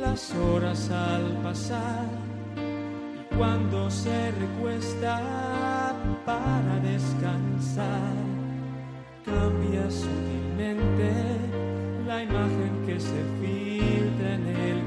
las horas al pasar y cuando se recuesta para descansar, cambia sutilmente la imagen que se filtra en el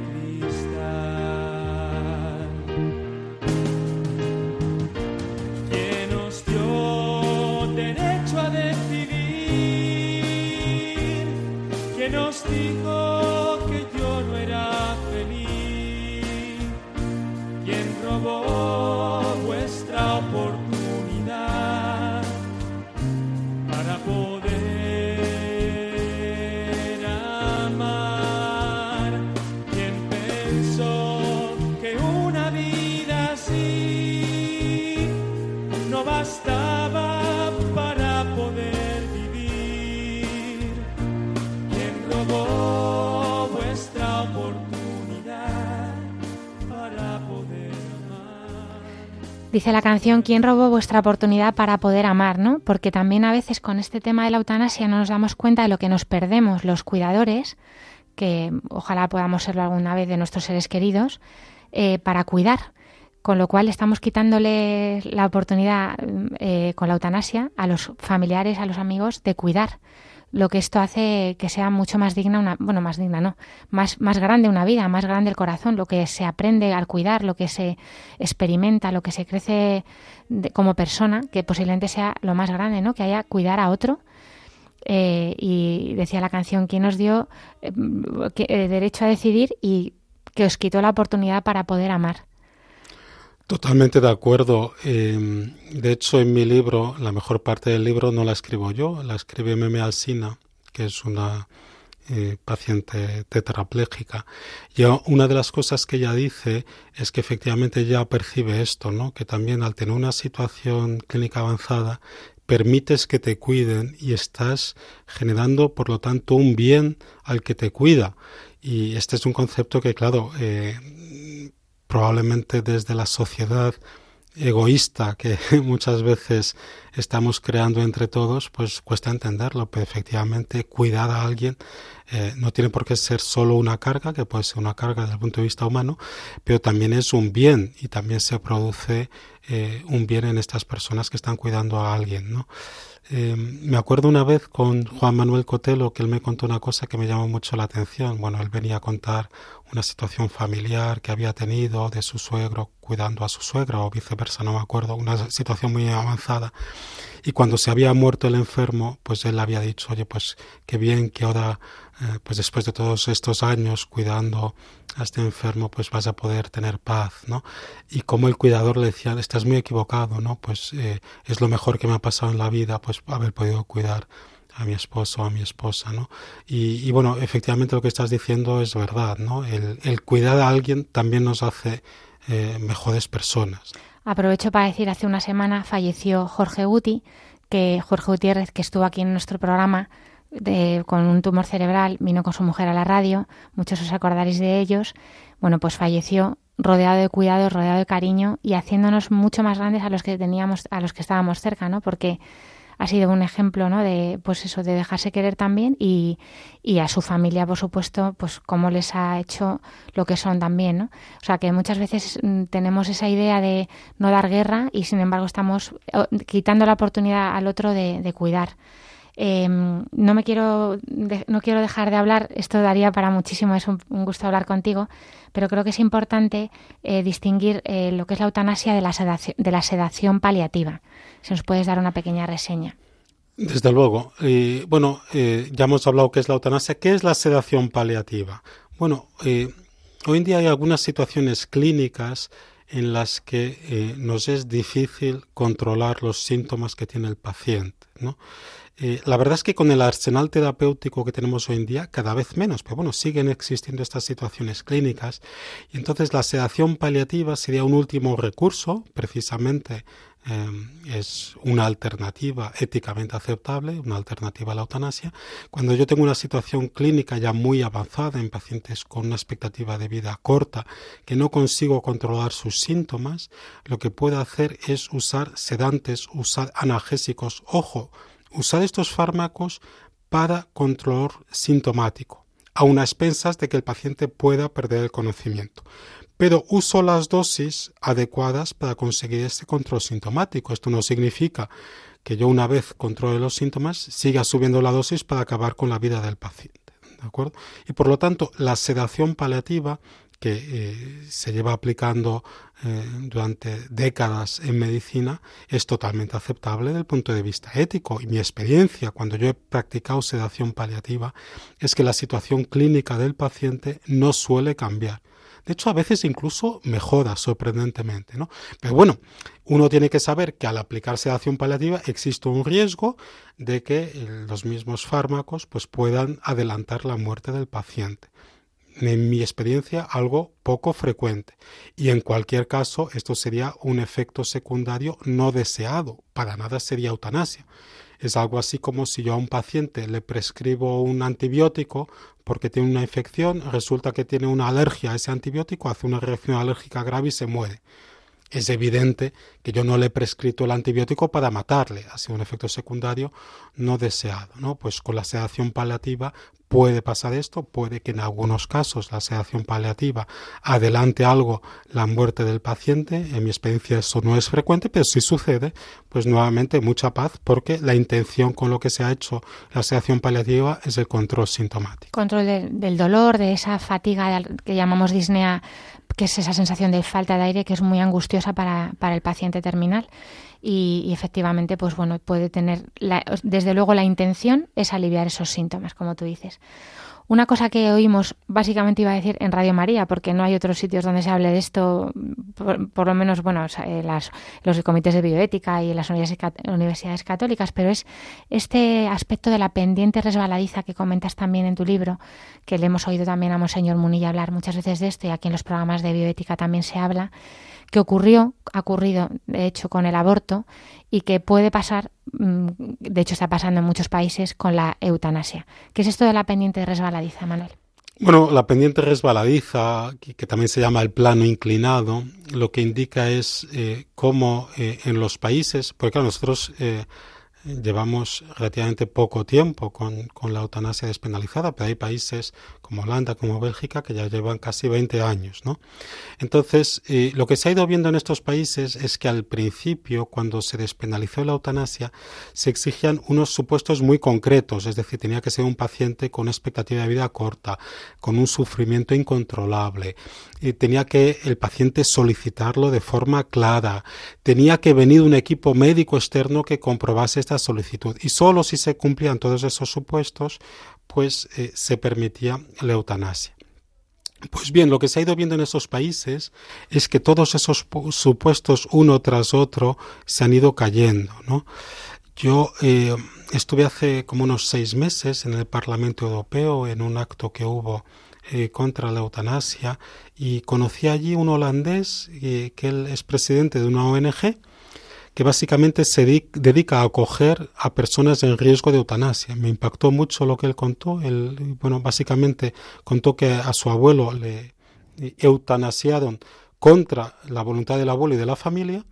Dice la canción, ¿quién robó vuestra oportunidad para poder amar? ¿no? Porque también a veces con este tema de la eutanasia no nos damos cuenta de lo que nos perdemos los cuidadores, que ojalá podamos serlo alguna vez de nuestros seres queridos, eh, para cuidar. Con lo cual estamos quitándole la oportunidad eh, con la eutanasia a los familiares, a los amigos, de cuidar lo que esto hace que sea mucho más digna una, bueno, más digna no, más, más grande una vida, más grande el corazón, lo que se aprende al cuidar, lo que se experimenta, lo que se crece como persona, que posiblemente sea lo más grande, ¿no? Que haya cuidar a otro. Eh, y decía la canción, ¿quién nos dio eh, eh, derecho a decidir y que os quitó la oportunidad para poder amar? Totalmente de acuerdo. Em, de hecho, en mi libro, la mejor parte del libro no la escribo yo, la escribe Meme Alsina, que es una eh, paciente tetrapléjica. Y una de las cosas que ella dice es que efectivamente ella percibe esto, ¿no? Que también al tener una situación clínica avanzada permites que te cuiden y estás generando, por lo tanto, un bien al que te cuida. Y este es un concepto que, claro, eh, probablemente desde la sociedad egoísta que [LAUGHS] muchas veces estamos creando entre todos, pues cuesta entenderlo, pero efectivamente cuidar a alguien eh, no tiene por qué ser solo una carga, que puede ser una carga desde el punto de vista humano, pero también es un bien y también se produce eh, un bien en estas personas que están cuidando a alguien, ¿no? Eh, me acuerdo una vez con Juan Manuel Cotelo que él me contó una cosa que me llamó mucho la atención. Bueno, él venía a contar una situación familiar que había tenido de su suegro cuidando a su suegra o viceversa, no me acuerdo, una situación muy avanzada. Y cuando se había muerto el enfermo, pues él había dicho, oye, pues qué bien que ahora, eh, pues después de todos estos años cuidando a este enfermo, pues vas a poder tener paz, ¿no? Y como el cuidador le decía, estás muy equivocado, ¿no? Pues eh, es lo mejor que me ha pasado en la vida, pues haber podido cuidar a mi esposo o a mi esposa, ¿no? Y, bueno, efectivamente lo que estás diciendo es verdad, ¿no? El, cuidar a alguien también nos hace eh, mejores personas. Aprovecho para decir, hace una semana falleció Jorge Guti, que Jorge Gutiérrez, que estuvo aquí en nuestro programa con un tumor cerebral, vino con su mujer a la radio, muchos os acordaréis de ellos, bueno, pues falleció rodeado de cuidado, rodeado de cariño y haciéndonos mucho más grandes a los que teníamos, a los que estábamos cerca, ¿no? Porque ha sido un ejemplo, ¿no? De, pues eso, de dejarse querer también y, y a su familia, por supuesto, pues cómo les ha hecho lo que son también, ¿no? O sea, que muchas veces mm, tenemos esa idea de no dar guerra y, sin embargo, estamos quitando la oportunidad al otro de, cuidar. Em, no me quiero no quiero dejar de hablar, esto daría para muchísimo, es un, gusto hablar contigo, pero creo que es importante eh, distinguir eh, lo que es la eutanasia de la, sedación, de la sedación paliativa. Si nos puedes dar una pequeña reseña. Desde luego. bueno, eh, ya hemos hablado qué es la eutanasia. ¿Qué es la sedación paliativa? Bueno, hoy en día hay algunas situaciones clínicas en las que nos es difícil controlar los síntomas que tiene el paciente. Eh, la verdad es que con el arsenal terapéutico que tenemos hoy en día, cada vez menos, pero bueno, siguen existiendo estas situaciones clínicas y entonces la sedación paliativa sería un último recurso, precisamente em, es una alternativa éticamente aceptable, una alternativa a la eutanasia. Cuando yo tengo una situación clínica ya muy avanzada en pacientes con una expectativa de vida corta, que no consigo controlar sus síntomas, lo que puedo hacer es usar sedantes, usar analgésicos, ojo, usar estos fármacos para control sintomático, a unas expensas de que el paciente pueda perder el conocimiento. Pero uso las dosis adecuadas para conseguir este control sintomático. Esto no significa que yo una vez controle los síntomas siga subiendo la dosis para acabar con la vida del paciente. ¿De acuerdo? Y por lo tanto, la sedación paliativa que eh, se lleva aplicando eh, durante décadas en medicina es totalmente aceptable desde el punto de vista ético. Y mi experiencia cuando yo he practicado sedación paliativa es que la situación clínica del paciente no suele cambiar. De hecho, a veces incluso mejora sorprendentemente, ¿no? Pero bueno, uno tiene que saber que al aplicar sedación paliativa existe un riesgo de que los mismos fármacos pues, puedan adelantar la muerte del paciente en mi experiencia, algo poco frecuente. Y en cualquier caso, esto sería un efecto secundario no deseado. Para nada sería eutanasia. Es algo así como si yo a un paciente le prescribo un antibiótico porque tiene una infección, resulta que tiene una alergia a ese antibiótico, hace una reacción alérgica grave y se muere es evidente que yo no le he prescrito el antibiótico para matarle, ha sido un efecto secundario no deseado, ¿no? Pues con la sedación paliativa puede pasar esto, puede que en algunos casos la sedación paliativa adelante algo la muerte del paciente, en mi experiencia eso no es frecuente, pero si sucede, pues nuevamente mucha paz porque la intención con lo que se ha hecho la sedación paliativa es el control sintomático. Control del dolor, de esa fatiga que llamamos disnea que es esa sensación de falta de aire que es muy angustiosa para, para el paciente terminal. Y, efectivamente, pues bueno, puede tener, desde luego la intención es aliviar esos síntomas, como tú dices. Una cosa que oímos, básicamente iba a decir en Radio María, porque no hay otros sitios donde se hable de esto, por, lo menos, bueno, eh, las, los comités de bioética y las universidades católicas, pero es este aspecto de la pendiente resbaladiza que comentas también en tu libro, que le hemos oído también a Monseñor Munilla hablar muchas veces de esto y aquí en los programas de bioética también se habla, que ocurrió, ha ocurrido de hecho con el aborto y que puede pasar, mm, de hecho está pasando en muchos países con la eutanasia. ¿Qué es esto de la pendiente resbaladiza, Manuel? Bueno, la pendiente resbaladiza, que, también se llama el plano inclinado, lo que indica es eh, cómo eh, en los países, porque claro, nosotros eh, llevamos relativamente poco tiempo con, con, la eutanasia despenalizada, pero hay países como Holanda, como Bélgica, que ya llevan casi 20 años. ¿no? Entonces, eh, lo que se ha ido viendo en estos países es que al principio, cuando se despenalizó la eutanasia, se exigían unos supuestos muy concretos, es decir, tenía que ser un paciente con expectativa de vida corta, con un sufrimiento incontrolable, y tenía que el paciente solicitarlo de forma clara, tenía que venir un equipo médico externo que comprobase esta solicitud, y solo si se cumplían todos esos supuestos, pues eh, se permitía la eutanasia. Pues bien, lo que se ha ido viendo en esos países es que todos esos supuestos uno tras otro se han ido cayendo. Yo eh, estuve hace como unos seis meses en el Parlamento Europeo en un acto que hubo eh, contra la eutanasia y conocí allí un holandés que él es presidente de una ONG que básicamente se dedica a acoger a personas en riesgo de eutanasia. Me impactó mucho lo que él contó. Él, bueno, básicamente contó que a su abuelo le eutanasiaron contra la voluntad del abuelo y de la familia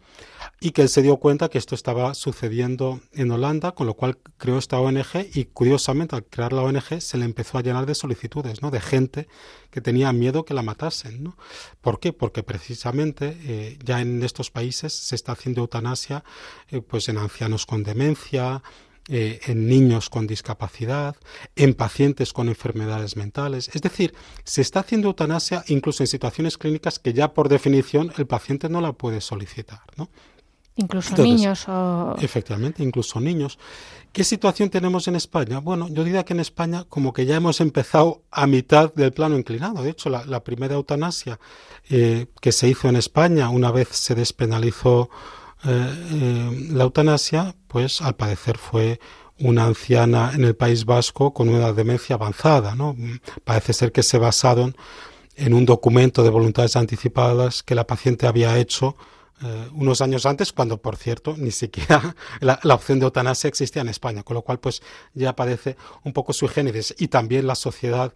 y que él se dio cuenta que esto estaba sucediendo en Holanda, con lo cual creó esta ONG y curiosamente al crear la ONG se le empezó a llenar de solicitudes, ¿no? De gente que tenía miedo que la matasen, ¿no? ¿Por qué? Porque precisamente eh, ya en estos países se está haciendo eutanasia eh, pues en ancianos con demencia, eh, en niños con discapacidad, en pacientes con enfermedades mentales. Es decir, se está haciendo eutanasia incluso en situaciones clínicas que ya por definición el paciente no la puede solicitar. ¿no? Incluso niños o... Efectivamente, incluso niños. ¿Qué situación tenemos en España? Bueno, yo diría que en España como que ya hemos empezado a mitad del plano inclinado. De hecho, la, primera eutanasia eh, que se hizo en España una vez se despenalizó eh, eh, la eutanasia, pues al parecer fue una anciana en el País Vasco con una demencia avanzada. ¿no? Parece ser que se basaron en un documento de voluntades anticipadas que la paciente había hecho eh, unos años antes, cuando por cierto ni siquiera [LAUGHS] la, opción de eutanasia existía en España, con lo cual pues ya aparece un poco sui generis y también la sociedad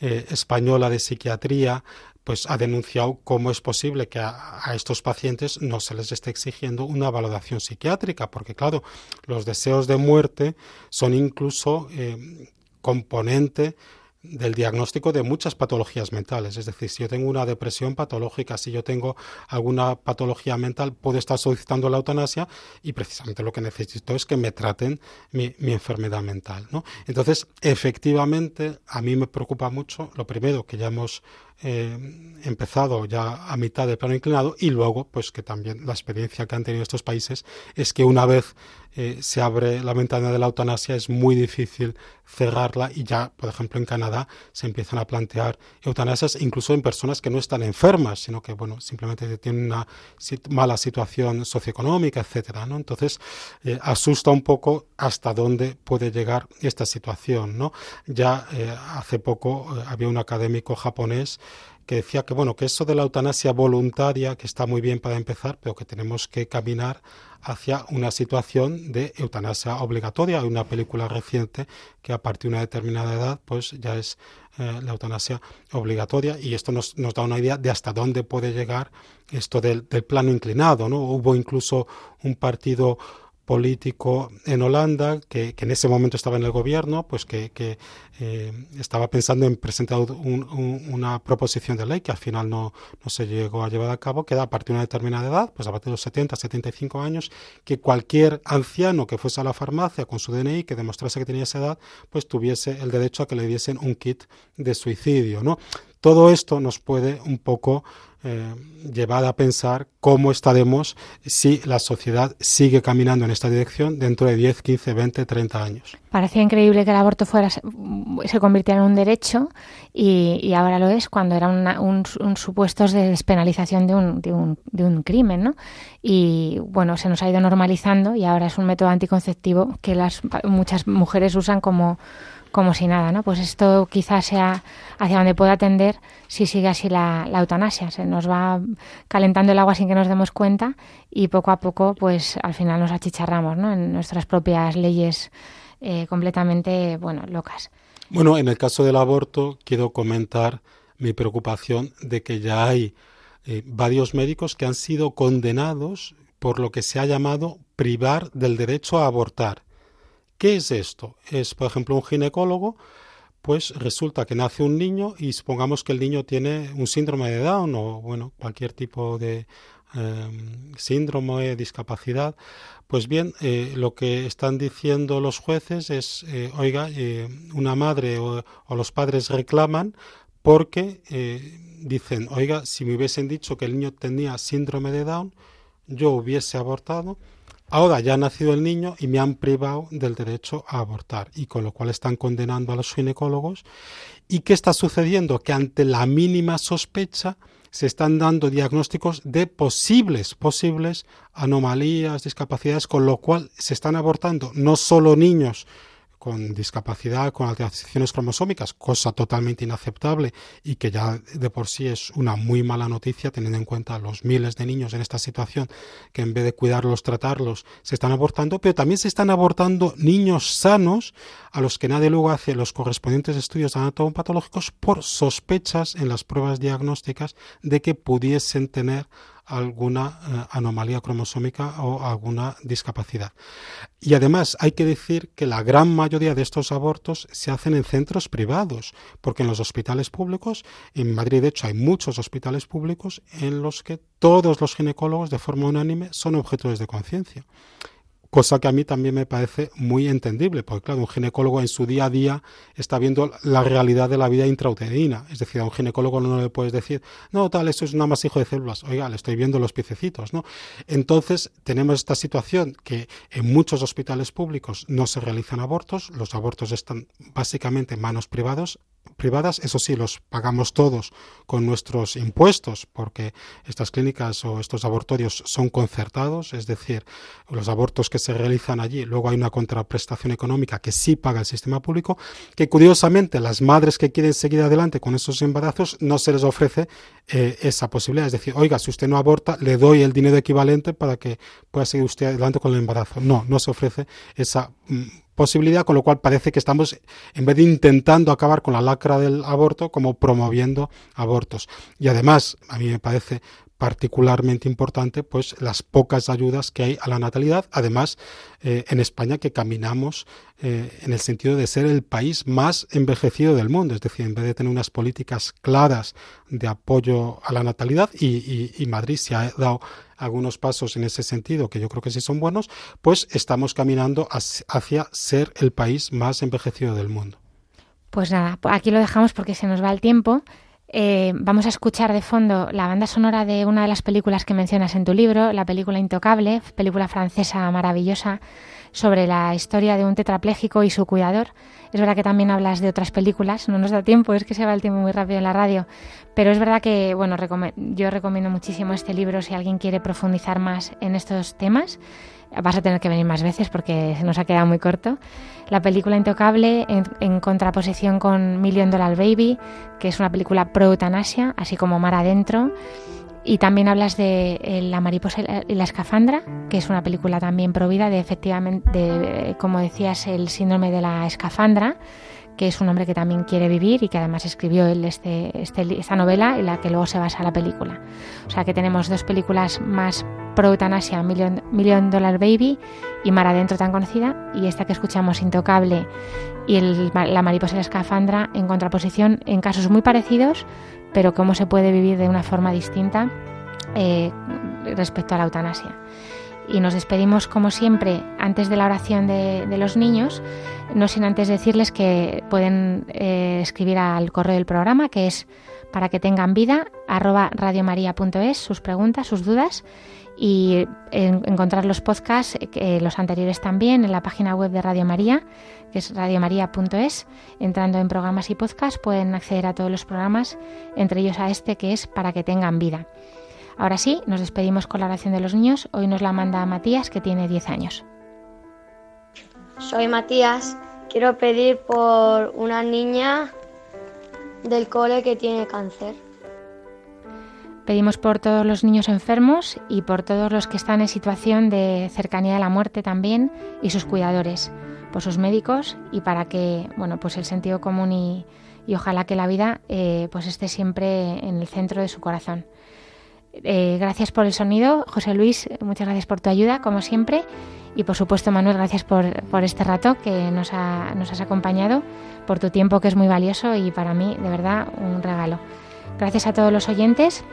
eh, española de psiquiatría pues ha denunciado cómo es posible que a, estos pacientes no se les esté exigiendo una valoración psiquiátrica, porque claro, los deseos de muerte son incluso eh, componente del diagnóstico de muchas patologías mentales. Es decir, si yo tengo una depresión patológica, si yo tengo alguna patología mental, puedo estar solicitando la eutanasia y precisamente lo que necesito es que me traten mi, enfermedad mental. ¿no? Entonces, efectivamente, a mí me preocupa mucho, lo primero, que ya hemos eh, empezado ya a mitad del plano inclinado y luego, pues que también la experiencia que han tenido estos países es que una vez eh, se abre la ventana de la eutanasia es muy difícil cerrarla y ya, por ejemplo, en Canadá se empiezan a plantear eutanasias incluso en personas que no están enfermas, sino que, bueno, simplemente tienen una mala situación socioeconómica, etcétera, ¿no? Entonces, eh, asusta un poco hasta dónde puede llegar esta situación, ¿no? Ya eh, hace poco había un académico japonés que decía que bueno, que eso de la eutanasia voluntaria, que está muy bien para empezar, pero que tenemos que caminar hacia una situación de eutanasia obligatoria. Hay una película reciente que a partir de una determinada edad, pues ya es eh, la eutanasia obligatoria y esto nos, nos, da una idea de hasta dónde puede llegar esto del, del plano inclinado, ¿no? Hubo incluso un partido político en Holanda que, en ese momento estaba en el gobierno, pues que, eh, estaba pensando en presentar una proposición de ley que al final no, no, se llegó a llevar a cabo, que da a partir de una determinada edad, pues a partir de los 70, 75 años, que cualquier anciano que fuese a la farmacia con su DNI, que demostrase que tenía esa edad, pues tuviese el derecho a que le diesen un kit de suicidio, ¿no? Todo esto nos puede un poco eh, llevar a pensar cómo estaremos si la sociedad sigue caminando en esta dirección dentro de 10, 15, 20, 30 años. Parecía increíble que el aborto fuera se convirtiera en un derecho y, ahora lo es cuando era un, supuesto de despenalización de un, de, un, de un crimen, ¿no? Y bueno, se nos ha ido normalizando y ahora es un método anticonceptivo que las muchas mujeres usan como como si nada, ¿no? Pues esto quizás sea hacia donde pueda tender si sigue así la, eutanasia. Se nos va calentando el agua sin que nos demos cuenta y poco a poco, pues al final nos achicharramos, ¿no? En nuestras propias leyes eh, completamente, bueno, locas. Bueno, en el caso del aborto, quiero comentar mi preocupación de que ya hay eh, varios médicos que han sido condenados por lo que se ha llamado privar del derecho a abortar. ¿Qué es esto? Es, por ejemplo, un ginecólogo, pues resulta que nace un niño y supongamos que el niño tiene un síndrome de Down o, bueno, cualquier tipo de em, síndrome, discapacidad. Pues bien, eh, lo que están diciendo los jueces es, eh, oiga, eh, una madre o, o, los padres reclaman porque dicen, oiga, si me hubiesen dicho que el niño tenía síndrome de Down, yo hubiese abortado Ahora ya ha nacido el niño y me han privado del derecho a abortar y con lo cual están condenando a los ginecólogos. ¿Y qué está sucediendo? Que ante la mínima sospecha se están dando diagnósticos de posibles, posibles anomalías, discapacidades, con lo cual se están abortando no solo niños con discapacidad, con alteraciones cromosómicas, cosa totalmente inaceptable y que ya de por sí es una muy mala noticia teniendo en cuenta los miles de niños en esta situación que en vez de cuidarlos, tratarlos, se están abortando, pero también se están abortando niños sanos a los que nadie luego hace los correspondientes estudios anatomopatológicos por sospechas en las pruebas diagnósticas de que pudiesen tener alguna eh, anomalía cromosómica o alguna discapacidad. Y además hay que decir que la gran mayoría de estos abortos se hacen en centros privados, porque en los hospitales públicos, en Madrid de hecho hay muchos hospitales públicos en los que todos los ginecólogos de forma unánime son objetores de conciencia cosa que a mí también me parece muy entendible, porque claro, un ginecólogo en su día a día está viendo la realidad de la vida intrauterina, es decir, a un ginecólogo no le puedes decir, no, tal, eso es un amasijo de células, oiga, le estoy viendo los piececitos, ¿no? Entonces, tenemos esta situación que en muchos hospitales públicos no se realizan abortos, los abortos están básicamente en manos privadas, privadas, eso sí, los pagamos todos con nuestros impuestos, porque estas clínicas o estos abortorios son concertados, es decir, los abortos que se realizan allí, luego hay una contraprestación económica que sí paga el sistema público, que curiosamente las madres que quieren seguir adelante con esos embarazos no se les ofrece eh, esa posibilidad, es decir, oiga, si usted no aborta, le doy el dinero equivalente para que pueda seguir usted adelante con el embarazo. No, no se ofrece esa mm, posibilidad, con lo cual parece que estamos, en vez de intentando acabar con la lacra del aborto, como promoviendo abortos. Y además, a mí me parece particularmente importante pues las pocas ayudas que hay a la natalidad además eh, en España que caminamos eh, en el sentido de ser el país más envejecido del mundo es decir en vez de tener unas políticas claras de apoyo a la natalidad y, y Madrid se ha dado algunos pasos en ese sentido que yo creo que sí son buenos, pues estamos caminando hacia ser el país más envejecido del mundo. Pues nada, aquí lo dejamos porque se nos va el tiempo. Eh, vamos a escuchar de fondo la banda sonora de una de las películas que mencionas en tu libro, la película Intocable, película francesa maravillosa sobre la historia de un tetrapléjico y su cuidador. Es verdad que también hablas de otras películas, no nos da tiempo, es que se va el tiempo muy rápido en la radio, pero es verdad que bueno, yo recomiendo muchísimo este libro si alguien quiere profundizar más en estos temas. Vas a tener que venir más veces porque se nos ha quedado muy corto. La película Intocable en, contraposición con Million Dollar Baby, que es una película pro eutanasia, así como Mar Adentro. Y también hablas de eh, La mariposa y la escafandra, que es una película también provida de efectivamente, de, como decías, el síndrome de la escafandra, que es un hombre que también quiere vivir y que además escribió este, este, esta novela en la que luego se basa la película. O sea que tenemos dos películas más pro eutanasia, Million, Million Dollar Baby y Mar Adentro tan conocida, y esta que escuchamos, Intocable y La mariposa y la escafandra, en contraposición en casos muy parecidos, pero cómo se puede vivir de una forma distinta eh, respecto a la eutanasia. Y nos despedimos, como siempre, antes de la oración de, los niños, no sin antes decirles que pueden eh, escribir al correo del programa, que es para que tengan vida, arroba radiomaria.es, sus preguntas, sus dudas, y encontrar los podcasts, eh, los anteriores también, en la página web de Radio María, que es radiomaria.es. Entrando en programas y podcasts pueden acceder a todos los programas, entre ellos a este que es Para que tengan vida. Ahora sí, nos despedimos con la oración de los niños. Hoy nos la manda Matías, que tiene 10 años. Soy Matías quiero pedir por una niña del cole que tiene cáncer. Pedimos por todos los niños enfermos y por todos los que están en situación de cercanía a la muerte también y sus cuidadores, por sus médicos y para que, bueno, pues el sentido común y, ojalá que la vida eh, pues esté siempre en el centro de su corazón. Eh, gracias por el sonido, José Luis, muchas gracias por tu ayuda, como siempre. Y por supuesto, Manuel, gracias por, por este rato que nos, nos has acompañado, por tu tiempo que es muy valioso y para mí, de verdad, un regalo. Gracias a todos los oyentes,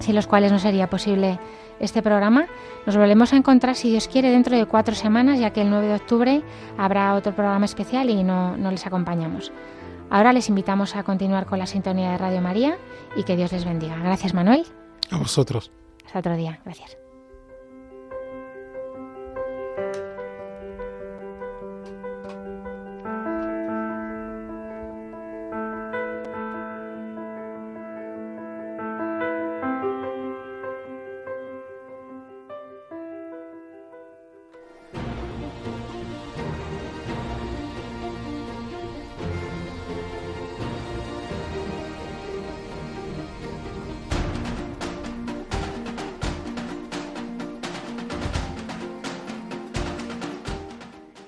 sin los cuales no sería posible este programa. Nos volvemos a encontrar, si Dios quiere, dentro de cuatro semanas, ya que el 9 de octubre habrá otro programa especial y no, no les acompañamos. Ahora les invitamos a continuar con la sintonía de Radio María y que Dios les bendiga. Gracias, Manuel. A vosotros. Hasta otro día. Gracias.